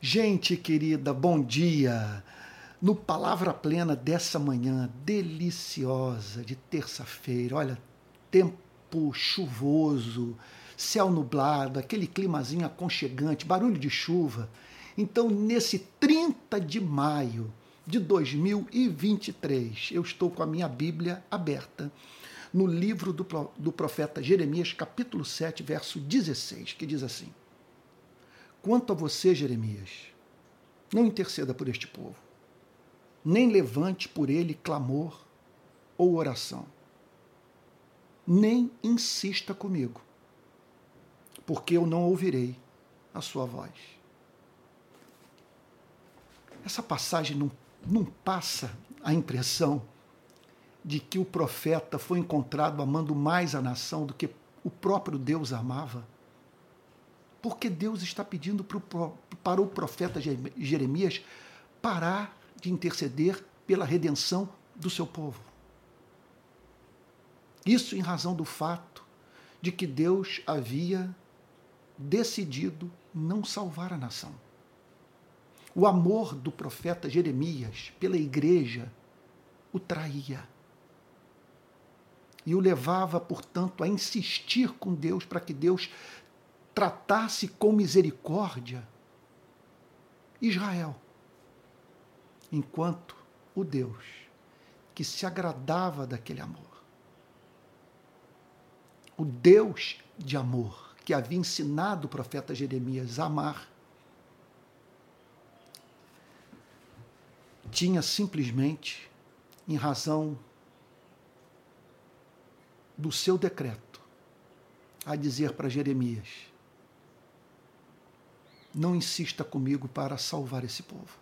Gente querida, bom dia. No Palavra Plena dessa manhã deliciosa de terça-feira, olha, tempo chuvoso, céu nublado, aquele climazinho aconchegante, barulho de chuva. Então, nesse 30 de maio de 2023, eu estou com a minha Bíblia aberta no livro do, do profeta Jeremias, capítulo 7, verso 16, que diz assim: Quanto a você, Jeremias, não interceda por este povo, nem levante por ele clamor ou oração, nem insista comigo, porque eu não ouvirei a sua voz. Essa passagem não, não passa a impressão de que o profeta foi encontrado amando mais a nação do que o próprio Deus amava? Porque Deus está pedindo para o profeta Jeremias parar de interceder pela redenção do seu povo. Isso em razão do fato de que Deus havia decidido não salvar a nação. O amor do profeta Jeremias pela igreja o traía. E o levava, portanto, a insistir com Deus para que Deus tratasse com misericórdia Israel, enquanto o Deus que se agradava daquele amor, o Deus de amor que havia ensinado o profeta Jeremias a amar, tinha simplesmente, em razão do seu decreto, a dizer para Jeremias: não insista comigo para salvar esse povo.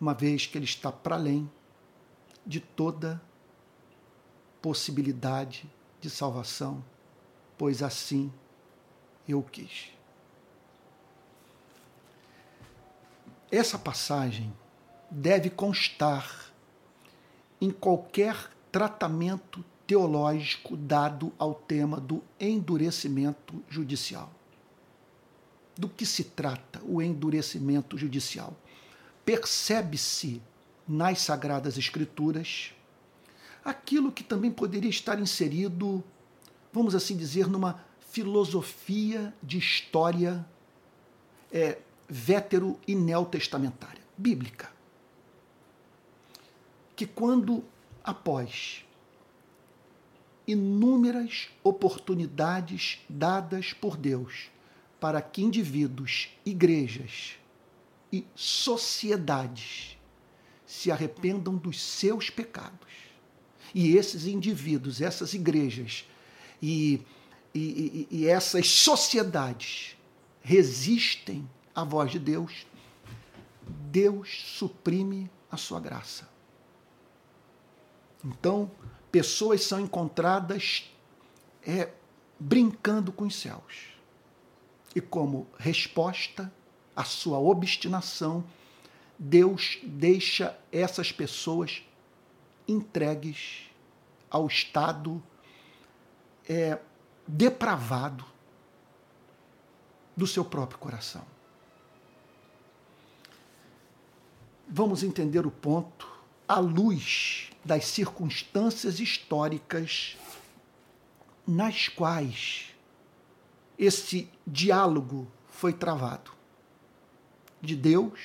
Uma vez que ele está para além de toda possibilidade de salvação, pois assim eu quis. Essa passagem deve constar em qualquer tratamento teológico dado ao tema do endurecimento judicial do que se trata o endurecimento judicial? Percebe-se nas Sagradas Escrituras aquilo que também poderia estar inserido, vamos assim dizer, numa filosofia de história é, vétero e neotestamentária, bíblica. Que quando, após inúmeras oportunidades dadas por Deus para que indivíduos, igrejas e sociedades se arrependam dos seus pecados. E esses indivíduos, essas igrejas e, e, e, e essas sociedades resistem à voz de Deus, Deus suprime a sua graça. Então, pessoas são encontradas é, brincando com os céus e como resposta à sua obstinação, Deus deixa essas pessoas entregues ao estado é, depravado do seu próprio coração. Vamos entender o ponto à luz das circunstâncias históricas nas quais esse diálogo foi travado de Deus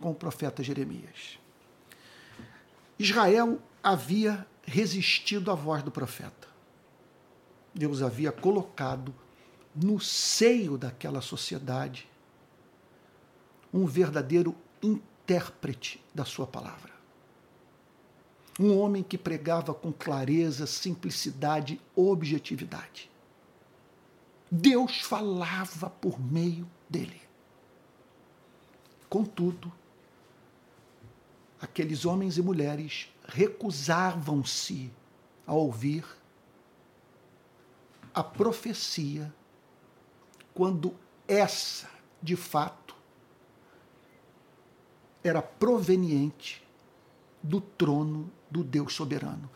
com o profeta Jeremias. Israel havia resistido à voz do profeta. Deus havia colocado no seio daquela sociedade um verdadeiro intérprete da sua palavra. Um homem que pregava com clareza, simplicidade, objetividade. Deus falava por meio dele. Contudo, aqueles homens e mulheres recusavam-se a ouvir a profecia quando essa, de fato, era proveniente do trono do Deus soberano,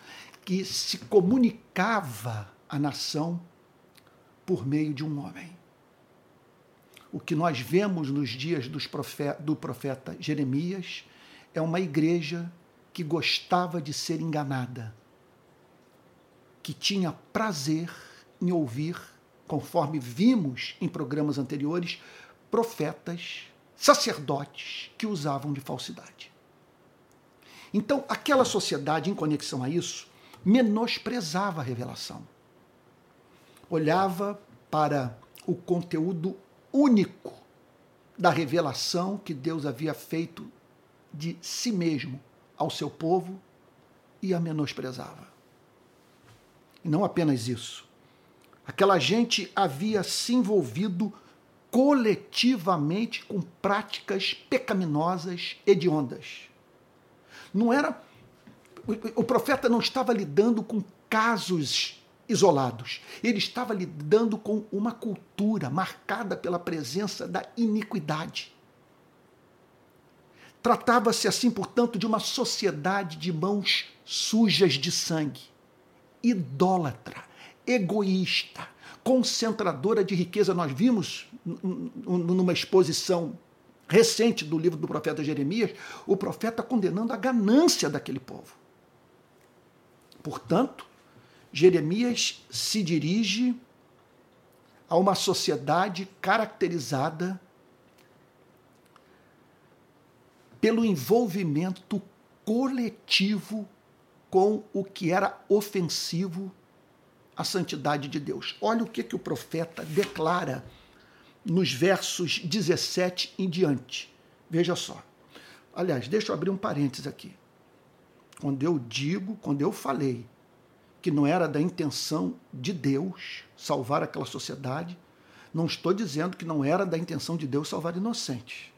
que se comunicava à nação por meio de um homem. o que nós vemos nos dias profeta, do profeta Jeremias é uma igreja que gostava de ser enganada, que tinha prazer em ouvir, conforme vimos em programas anteriores, profetas, sacerdotes que usavam de falsidade. Então, aquela sociedade, em conexão a isso, menosprezava a revelação. Olhava para o conteúdo único da revelação que Deus havia feito de si mesmo ao seu povo e a menosprezava. E não apenas isso. Aquela gente havia se envolvido coletivamente com práticas pecaminosas hediondas. Não era o profeta não estava lidando com casos isolados. Ele estava lidando com uma cultura marcada pela presença da iniquidade. Tratava-se assim, portanto, de uma sociedade de mãos sujas de sangue, idólatra, egoísta, concentradora de riqueza. Nós vimos numa exposição recente do livro do profeta Jeremias, o profeta condenando a ganância daquele povo. Portanto, Jeremias se dirige a uma sociedade caracterizada pelo envolvimento coletivo com o que era ofensivo à santidade de Deus. Olha o que, que o profeta declara nos versos 17 em diante. Veja só. Aliás, deixa eu abrir um parênteses aqui. Quando eu digo, quando eu falei que não era da intenção de Deus salvar aquela sociedade, não estou dizendo que não era da intenção de Deus salvar inocentes.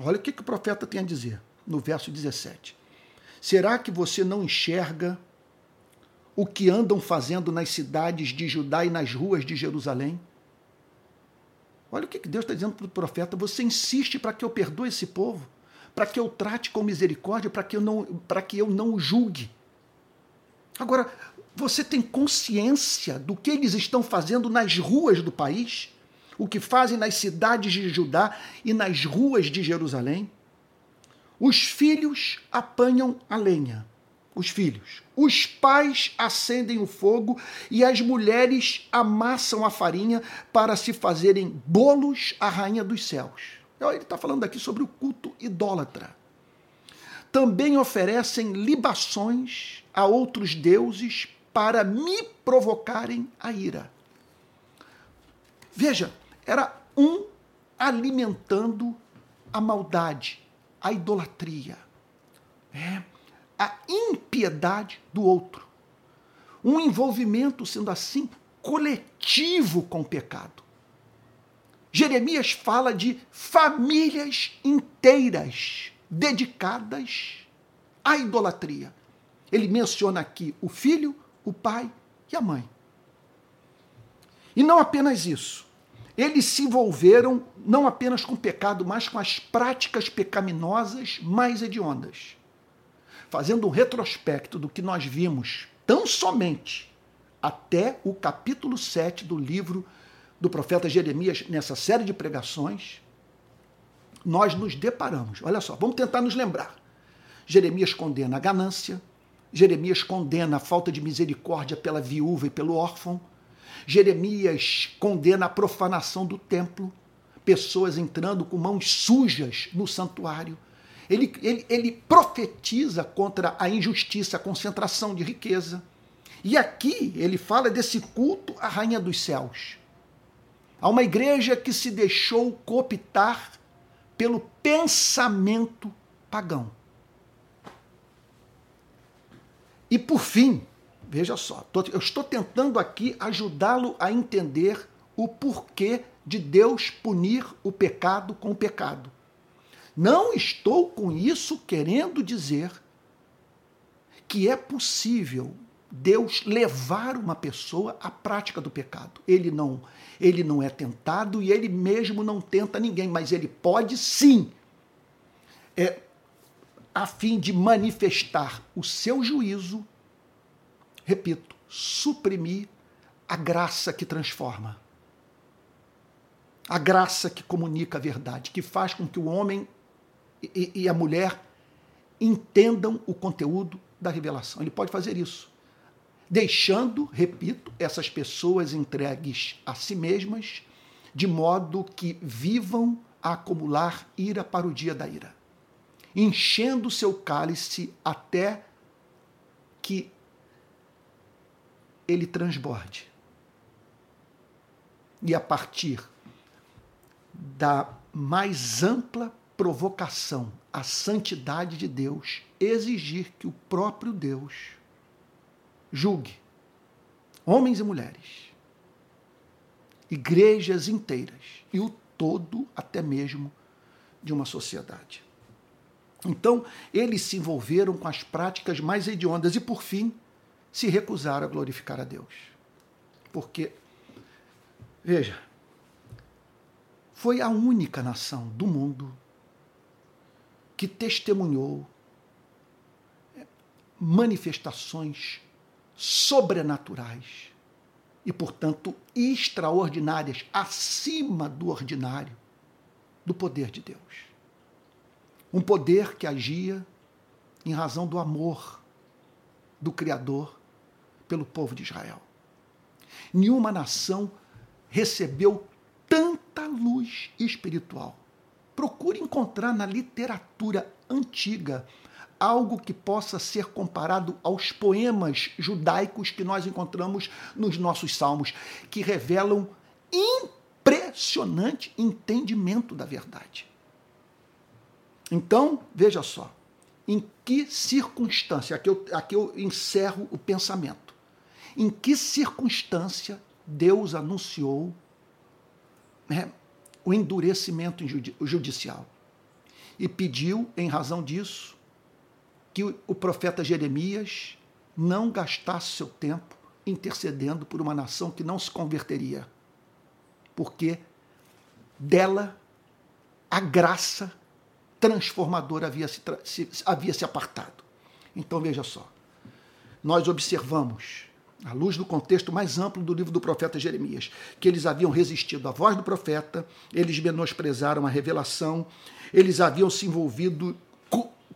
Olha o que, que o profeta tem a dizer no verso 17. Será que você não enxerga o que andam fazendo nas cidades de Judá e nas ruas de Jerusalém? Olha o que Deus está dizendo para o profeta: você insiste para que eu perdoe esse povo, para que eu trate com misericórdia, para que eu não, para que eu não o julgue. Agora, você tem consciência do que eles estão fazendo nas ruas do país? O que fazem nas cidades de Judá e nas ruas de Jerusalém? Os filhos apanham a lenha, os filhos. Os pais acendem o fogo e as mulheres amassam a farinha para se fazerem bolos à rainha dos céus. Ele está falando aqui sobre o culto idólatra. Também oferecem libações a outros deuses para me provocarem a ira. Veja, era um alimentando a maldade, a idolatria, é, a impiedade do outro. Um envolvimento, sendo assim, coletivo com o pecado. Jeremias fala de famílias inteiras dedicadas à idolatria. Ele menciona aqui o filho, o pai e a mãe. E não apenas isso. Eles se envolveram não apenas com o pecado, mas com as práticas pecaminosas mais hediondas. Fazendo um retrospecto do que nós vimos tão somente até o capítulo 7 do livro do profeta Jeremias, nessa série de pregações, nós nos deparamos. Olha só, vamos tentar nos lembrar. Jeremias condena a ganância, Jeremias condena a falta de misericórdia pela viúva e pelo órfão. Jeremias condena a profanação do templo, pessoas entrando com mãos sujas no santuário. Ele, ele, ele profetiza contra a injustiça, a concentração de riqueza. E aqui ele fala desse culto à Rainha dos Céus. Há uma igreja que se deixou cooptar pelo pensamento pagão. E por fim, veja só, eu estou tentando aqui ajudá-lo a entender o porquê de Deus punir o pecado com o pecado. Não estou com isso querendo dizer que é possível Deus levar uma pessoa à prática do pecado. Ele não, ele não é tentado e ele mesmo não tenta ninguém, mas ele pode sim é, a fim de manifestar o seu juízo, repito, suprimir a graça que transforma. A graça que comunica a verdade, que faz com que o homem e, e a mulher entendam o conteúdo da revelação. Ele pode fazer isso, deixando, repito, essas pessoas entregues a si mesmas, de modo que vivam a acumular ira para o dia da ira, enchendo seu cálice até que ele transborde. E a partir da mais ampla provocação à santidade de Deus, exigir que o próprio Deus julgue homens e mulheres, igrejas inteiras e o todo, até mesmo, de uma sociedade. Então, eles se envolveram com as práticas mais hediondas e, por fim, se recusaram a glorificar a Deus. Porque, veja, foi a única nação do mundo que testemunhou manifestações sobrenaturais e, portanto, extraordinárias, acima do ordinário, do poder de Deus. Um poder que agia em razão do amor do Criador pelo povo de Israel. Nenhuma nação recebeu tanta luz espiritual. Procure encontrar na literatura antiga algo que possa ser comparado aos poemas judaicos que nós encontramos nos nossos salmos, que revelam impressionante entendimento da verdade. Então, veja só, em que circunstância, aqui eu, aqui eu encerro o pensamento, em que circunstância Deus anunciou né, o endurecimento judicial e pediu, em razão disso, que o profeta Jeremias não gastasse seu tempo intercedendo por uma nação que não se converteria, porque dela a graça transformadora havia se, se, havia se apartado. Então veja só, nós observamos, à luz do contexto mais amplo do livro do profeta Jeremias, que eles haviam resistido à voz do profeta, eles menosprezaram a revelação, eles haviam se envolvido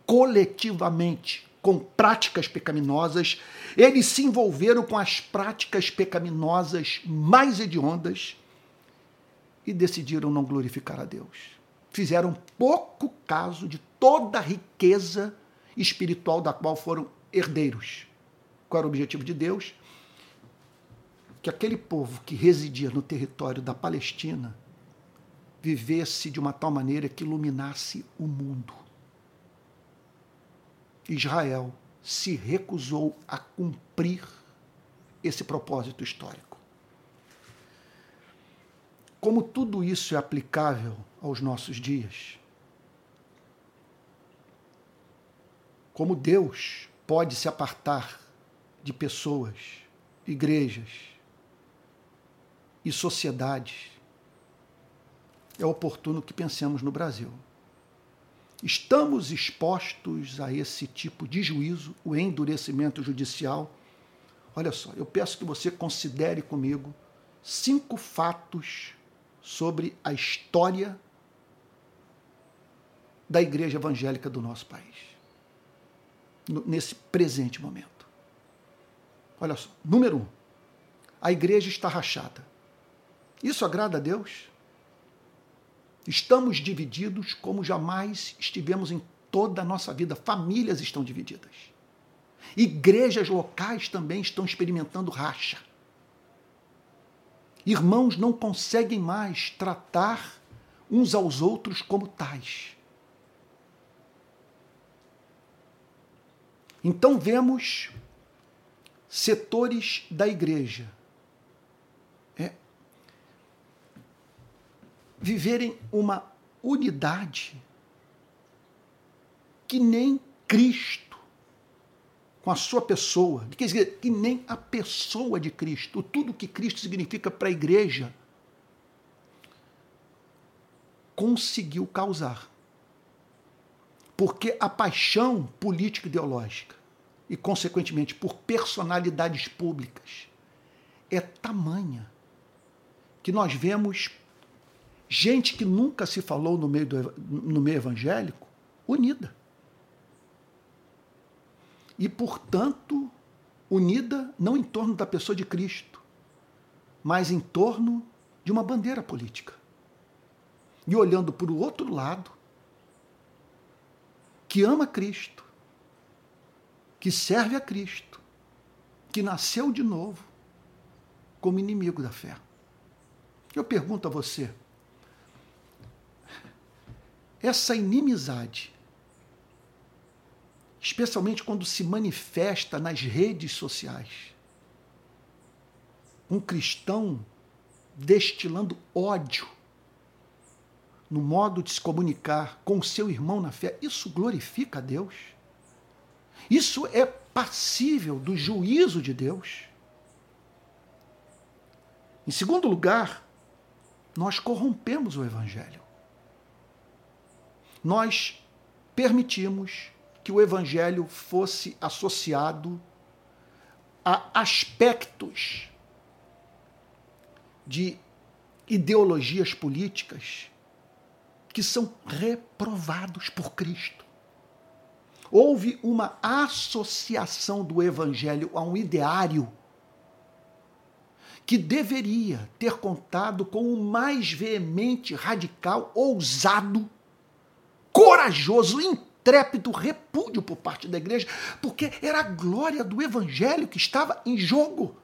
coletivamente com práticas pecaminosas, eles se envolveram com as práticas pecaminosas mais hediondas e decidiram não glorificar a Deus. Fizeram pouco caso de toda a riqueza espiritual da qual foram herdeiros. Qual era o objetivo de Deus? Que aquele povo que residia no território da Palestina vivesse de uma tal maneira que iluminasse o mundo. Israel se recusou a cumprir esse propósito histórico. Como tudo isso é aplicável aos nossos dias, como Deus pode se apartar de pessoas, igrejas e sociedades, é oportuno que pensemos no Brasil. Estamos expostos a esse tipo de juízo, o endurecimento judicial. Olha só, eu peço que você considere comigo cinco fatos sobre a história da igreja evangélica do nosso país, nesse presente momento. Olha só, número um, a igreja está rachada. Isso agrada a Deus? Estamos divididos como jamais estivemos em toda a nossa vida. Famílias estão divididas. Igrejas locais também estão experimentando racha. Irmãos não conseguem mais tratar uns aos outros como tais. Então vemos setores da igreja viverem uma unidade que nem Cristo, com a sua pessoa, que nem a pessoa de Cristo, tudo que Cristo significa para a igreja, conseguiu causar. Porque a paixão política ideológica e, consequentemente, por personalidades públicas é tamanha que nós vemos gente que nunca se falou no meio, do, no meio evangélico, unida. E, portanto, unida não em torno da pessoa de Cristo, mas em torno de uma bandeira política. E olhando para o outro lado, que ama Cristo, que serve a Cristo, que nasceu de novo como inimigo da fé. Eu pergunto a você: essa inimizade, especialmente quando se manifesta nas redes sociais, um cristão destilando ódio no modo de se comunicar com seu irmão na fé, isso glorifica a Deus? Isso é passível do juízo de Deus? Em segundo lugar, nós corrompemos o Evangelho. Nós permitimos que o Evangelho fosse associado a aspectos de ideologias políticas que são reprovados por Cristo. Houve uma associação do Evangelho a um ideário que deveria ter contado com o mais veemente, radical, ousado, corajoso, intrépido repúdio por parte da igreja, porque era a glória do Evangelho que estava em jogo.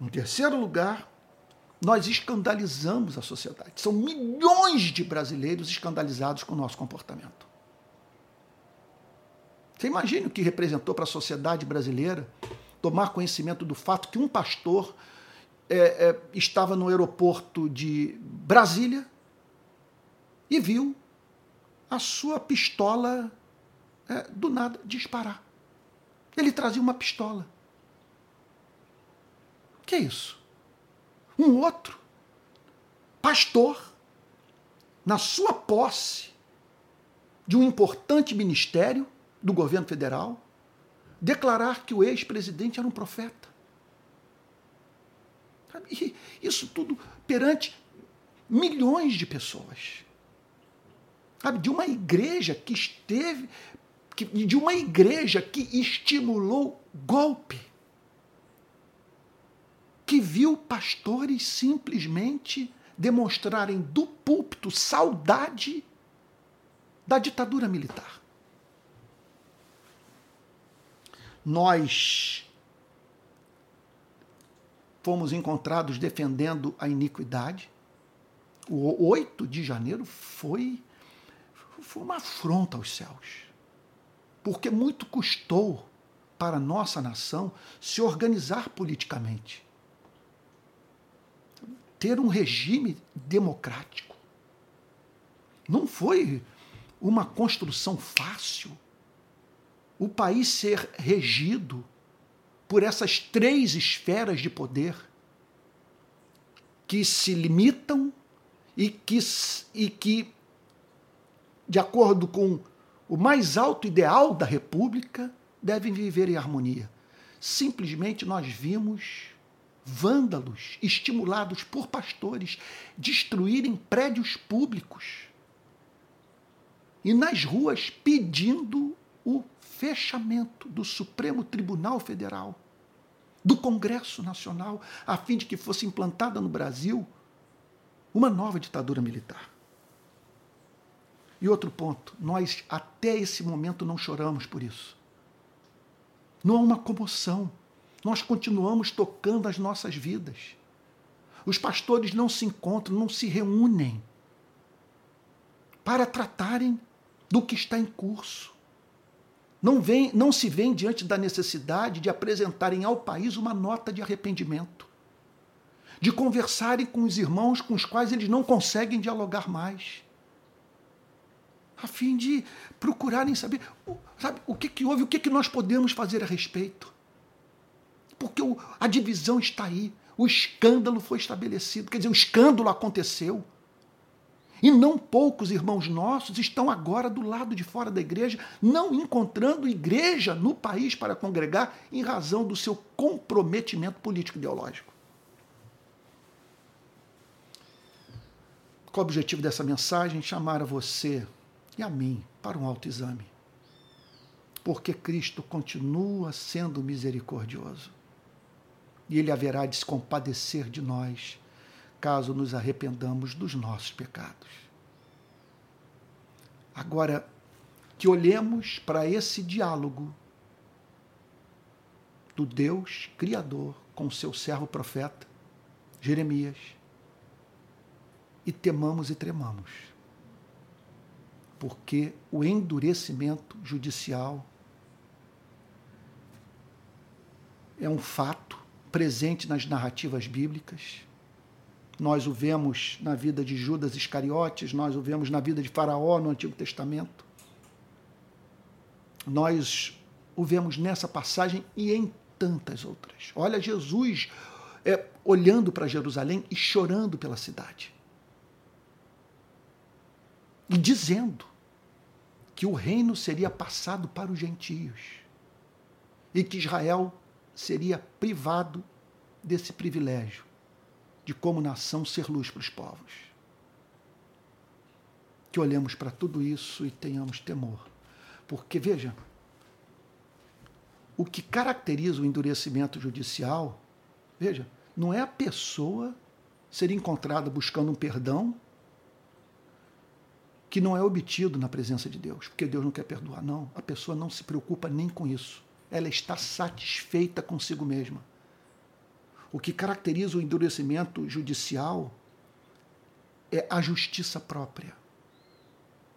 Em terceiro lugar, nós escandalizamos a sociedade. São milhões de brasileiros escandalizados com o nosso comportamento. Você imagina o que representou para a sociedade brasileira tomar conhecimento do fato que um pastor é, é, estava no aeroporto de Brasília e viu a sua pistola é, do nada disparar. Ele trazia uma pistola. O que é isso? Um outro pastor, na sua posse de um importante ministério do governo federal, declarar que o ex-presidente era um profeta. E isso tudo perante milhões de pessoas. Sabe, de uma igreja que esteve, de uma igreja que estimulou golpe que viu pastores simplesmente demonstrarem do púlpito saudade da ditadura militar. Nós fomos encontrados defendendo a iniquidade. O 8 de janeiro foi, foi uma afronta aos céus. Porque muito custou para a nossa nação se organizar politicamente ter um regime democrático. Não foi uma construção fácil. O país ser regido por essas três esferas de poder que se limitam e que, e que de acordo com o mais alto ideal da República, devem viver em harmonia. Simplesmente nós vimos vândalos, estimulados por pastores, destruírem prédios públicos e nas ruas pedindo o fechamento do Supremo Tribunal Federal, do Congresso Nacional, a fim de que fosse implantada no Brasil uma nova ditadura militar. E outro ponto, nós até esse momento não choramos por isso. Não há uma comoção nós continuamos tocando as nossas vidas. Os pastores não se encontram, não se reúnem para tratarem do que está em curso. Não, vem, não se vem diante da necessidade de apresentarem ao país uma nota de arrependimento, de conversarem com os irmãos com os quais eles não conseguem dialogar mais, a fim de procurarem saber sabe, o que, que houve, o que, que nós podemos fazer a respeito porque o, a divisão está aí. O escândalo foi estabelecido. Quer dizer, o escândalo aconteceu. E não poucos irmãos nossos estão agora do lado de fora da igreja, não encontrando igreja no país para congregar em razão do seu comprometimento político ideológico. Qual o objetivo dessa mensagem? Chamar a você e a mim para um autoexame. Porque Cristo continua sendo misericordioso. E Ele haverá de se compadecer de nós caso nos arrependamos dos nossos pecados. Agora, que olhemos para esse diálogo do Deus Criador com seu servo profeta, Jeremias, e temamos e tremamos. Porque o endurecimento judicial é um fato presente nas narrativas bíblicas. Nós o vemos na vida de Judas Iscariotes, nós o vemos na vida de Faraó no Antigo Testamento. Nós o vemos nessa passagem e em tantas outras. Olha Jesus é, olhando para Jerusalém e chorando pela cidade. E dizendo que o reino seria passado para os gentios e que Israel seria privado desse privilégio de, como nação, ser luz para os povos. Que olhemos para tudo isso e tenhamos temor. Porque, veja, o que caracteriza o endurecimento judicial, veja, não é a pessoa ser encontrada buscando um perdão que não é obtido na presença de Deus, porque Deus não quer perdoar. Não, a pessoa não se preocupa nem com isso. Ela está satisfeita consigo mesma. O que caracteriza o endurecimento judicial é a justiça própria.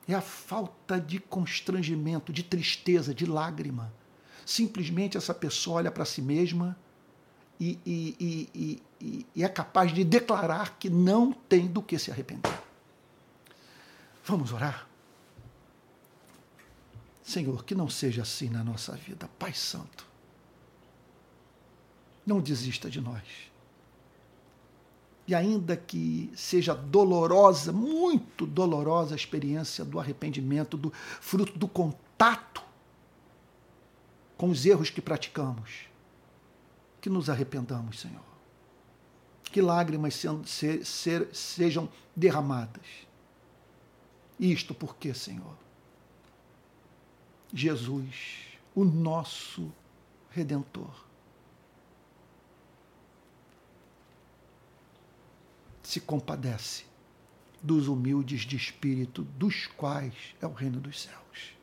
É a falta de constrangimento, de tristeza, de lágrima simplesmente essa pessoa olha para si mesma e, e, e, e, é capaz de declarar que não tem do que se arrepender. Vamos orar? Senhor, que não seja assim na nossa vida. Pai Santo, não desista de nós. E ainda que seja dolorosa, muito dolorosa a experiência do arrependimento, do fruto do contato com os erros que praticamos. Que nos arrependamos, Senhor. Que lágrimas se, se, sejam derramadas. Isto porque, Senhor, Jesus, o nosso Redentor, se compadece dos humildes de espírito, dos quais é o reino dos céus.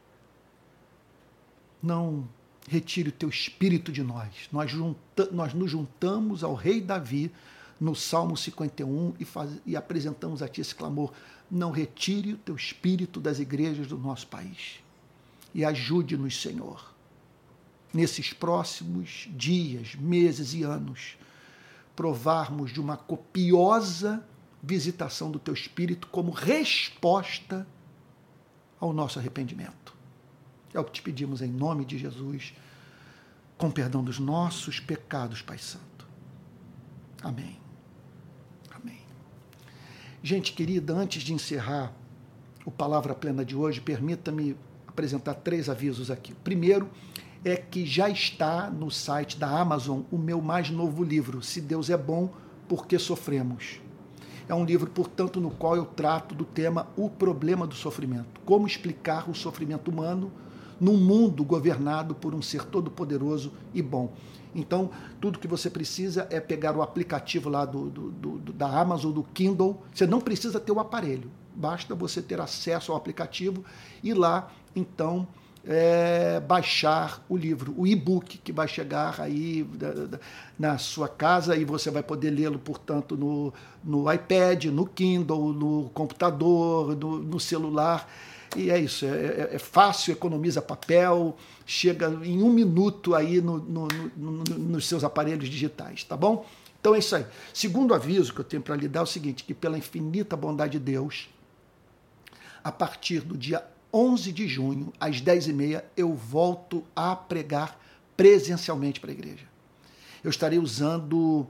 Não retire o teu espírito de nós. Nós, junta, nós nos juntamos ao rei Davi no Salmo 51 e, faz, e apresentamos a ti esse clamor: não retire o teu espírito das igrejas do nosso país. E ajude-nos, Senhor, nesses próximos dias, meses e anos, provarmos de uma copiosa visitação do teu espírito como resposta ao nosso arrependimento. É o que te pedimos em nome de Jesus, com perdão dos nossos pecados, Pai Santo. Amém. Gente querida, antes de encerrar o Palavra Plena de hoje, permita-me apresentar três avisos aqui. Primeiro é que já está no site da Amazon o meu mais novo livro, Se Deus é Bom, Por que Sofremos? É um livro, portanto, no qual eu trato do tema O Problema do Sofrimento. Como explicar o sofrimento humano num mundo governado por um ser todo-poderoso e bom. Então, tudo que você precisa é pegar o aplicativo lá do, do, do, da Amazon, do Kindle. Você não precisa ter o aparelho, basta você ter acesso ao aplicativo e lá, então, é, baixar o livro, o e-book que vai chegar aí da, da, na sua casa e você vai poder lê-lo, portanto, no, no iPad, no Kindle, no computador, no, no celular. E é isso, é, é, é fácil, economiza papel, chega em um minuto aí no, no, no, nos seus aparelhos digitais, tá bom? Então é isso aí. Segundo aviso que eu tenho para lhe dar é o seguinte, que pela infinita bondade de Deus, a partir do dia 11 de junho, às 10h30, eu volto a pregar presencialmente para a igreja. Eu estarei usando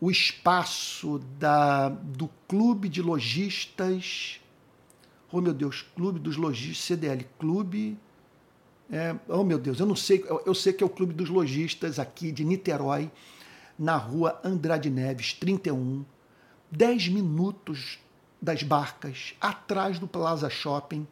o espaço da, do Clube de Lojistas oh meu Deus, Clube dos Lojistas, CDL, Clube. É, oh meu Deus, eu não sei, eu, eu sei que é o Clube dos Lojistas aqui de Niterói, na rua Andrade Neves, 31. 10 minutos das barcas, atrás do Plaza Shopping.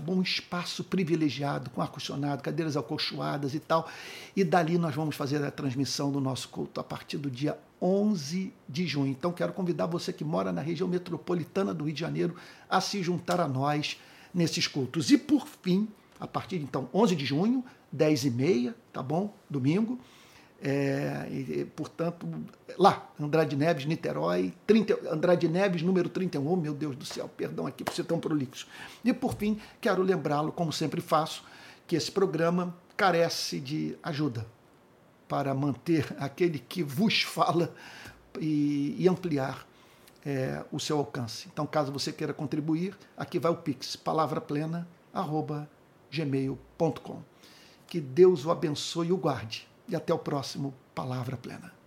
Bom? Um espaço privilegiado, com ar-condicionado, cadeiras acolchoadas e tal. E dali nós vamos fazer a transmissão do nosso culto a partir do dia 11 de junho. Então quero convidar você que mora na região metropolitana do Rio de Janeiro a se juntar a nós nesses cultos. E por fim, a partir então 11 de junho, 10 e meia, tá bom? Domingo. É, e, portanto, lá, Andrade Neves, Niterói, 30, Andrade Neves, número 31. Oh, meu Deus do céu, perdão aqui por ser tão prolixo. E por fim, quero lembrá-lo, como sempre faço, que esse programa carece de ajuda para manter aquele que vos fala e, e ampliar é, o seu alcance. Então, caso você queira contribuir, aqui vai o Pix, palavraplena.gmail.com. Que Deus o abençoe e o guarde. E até o próximo Palavra Plena.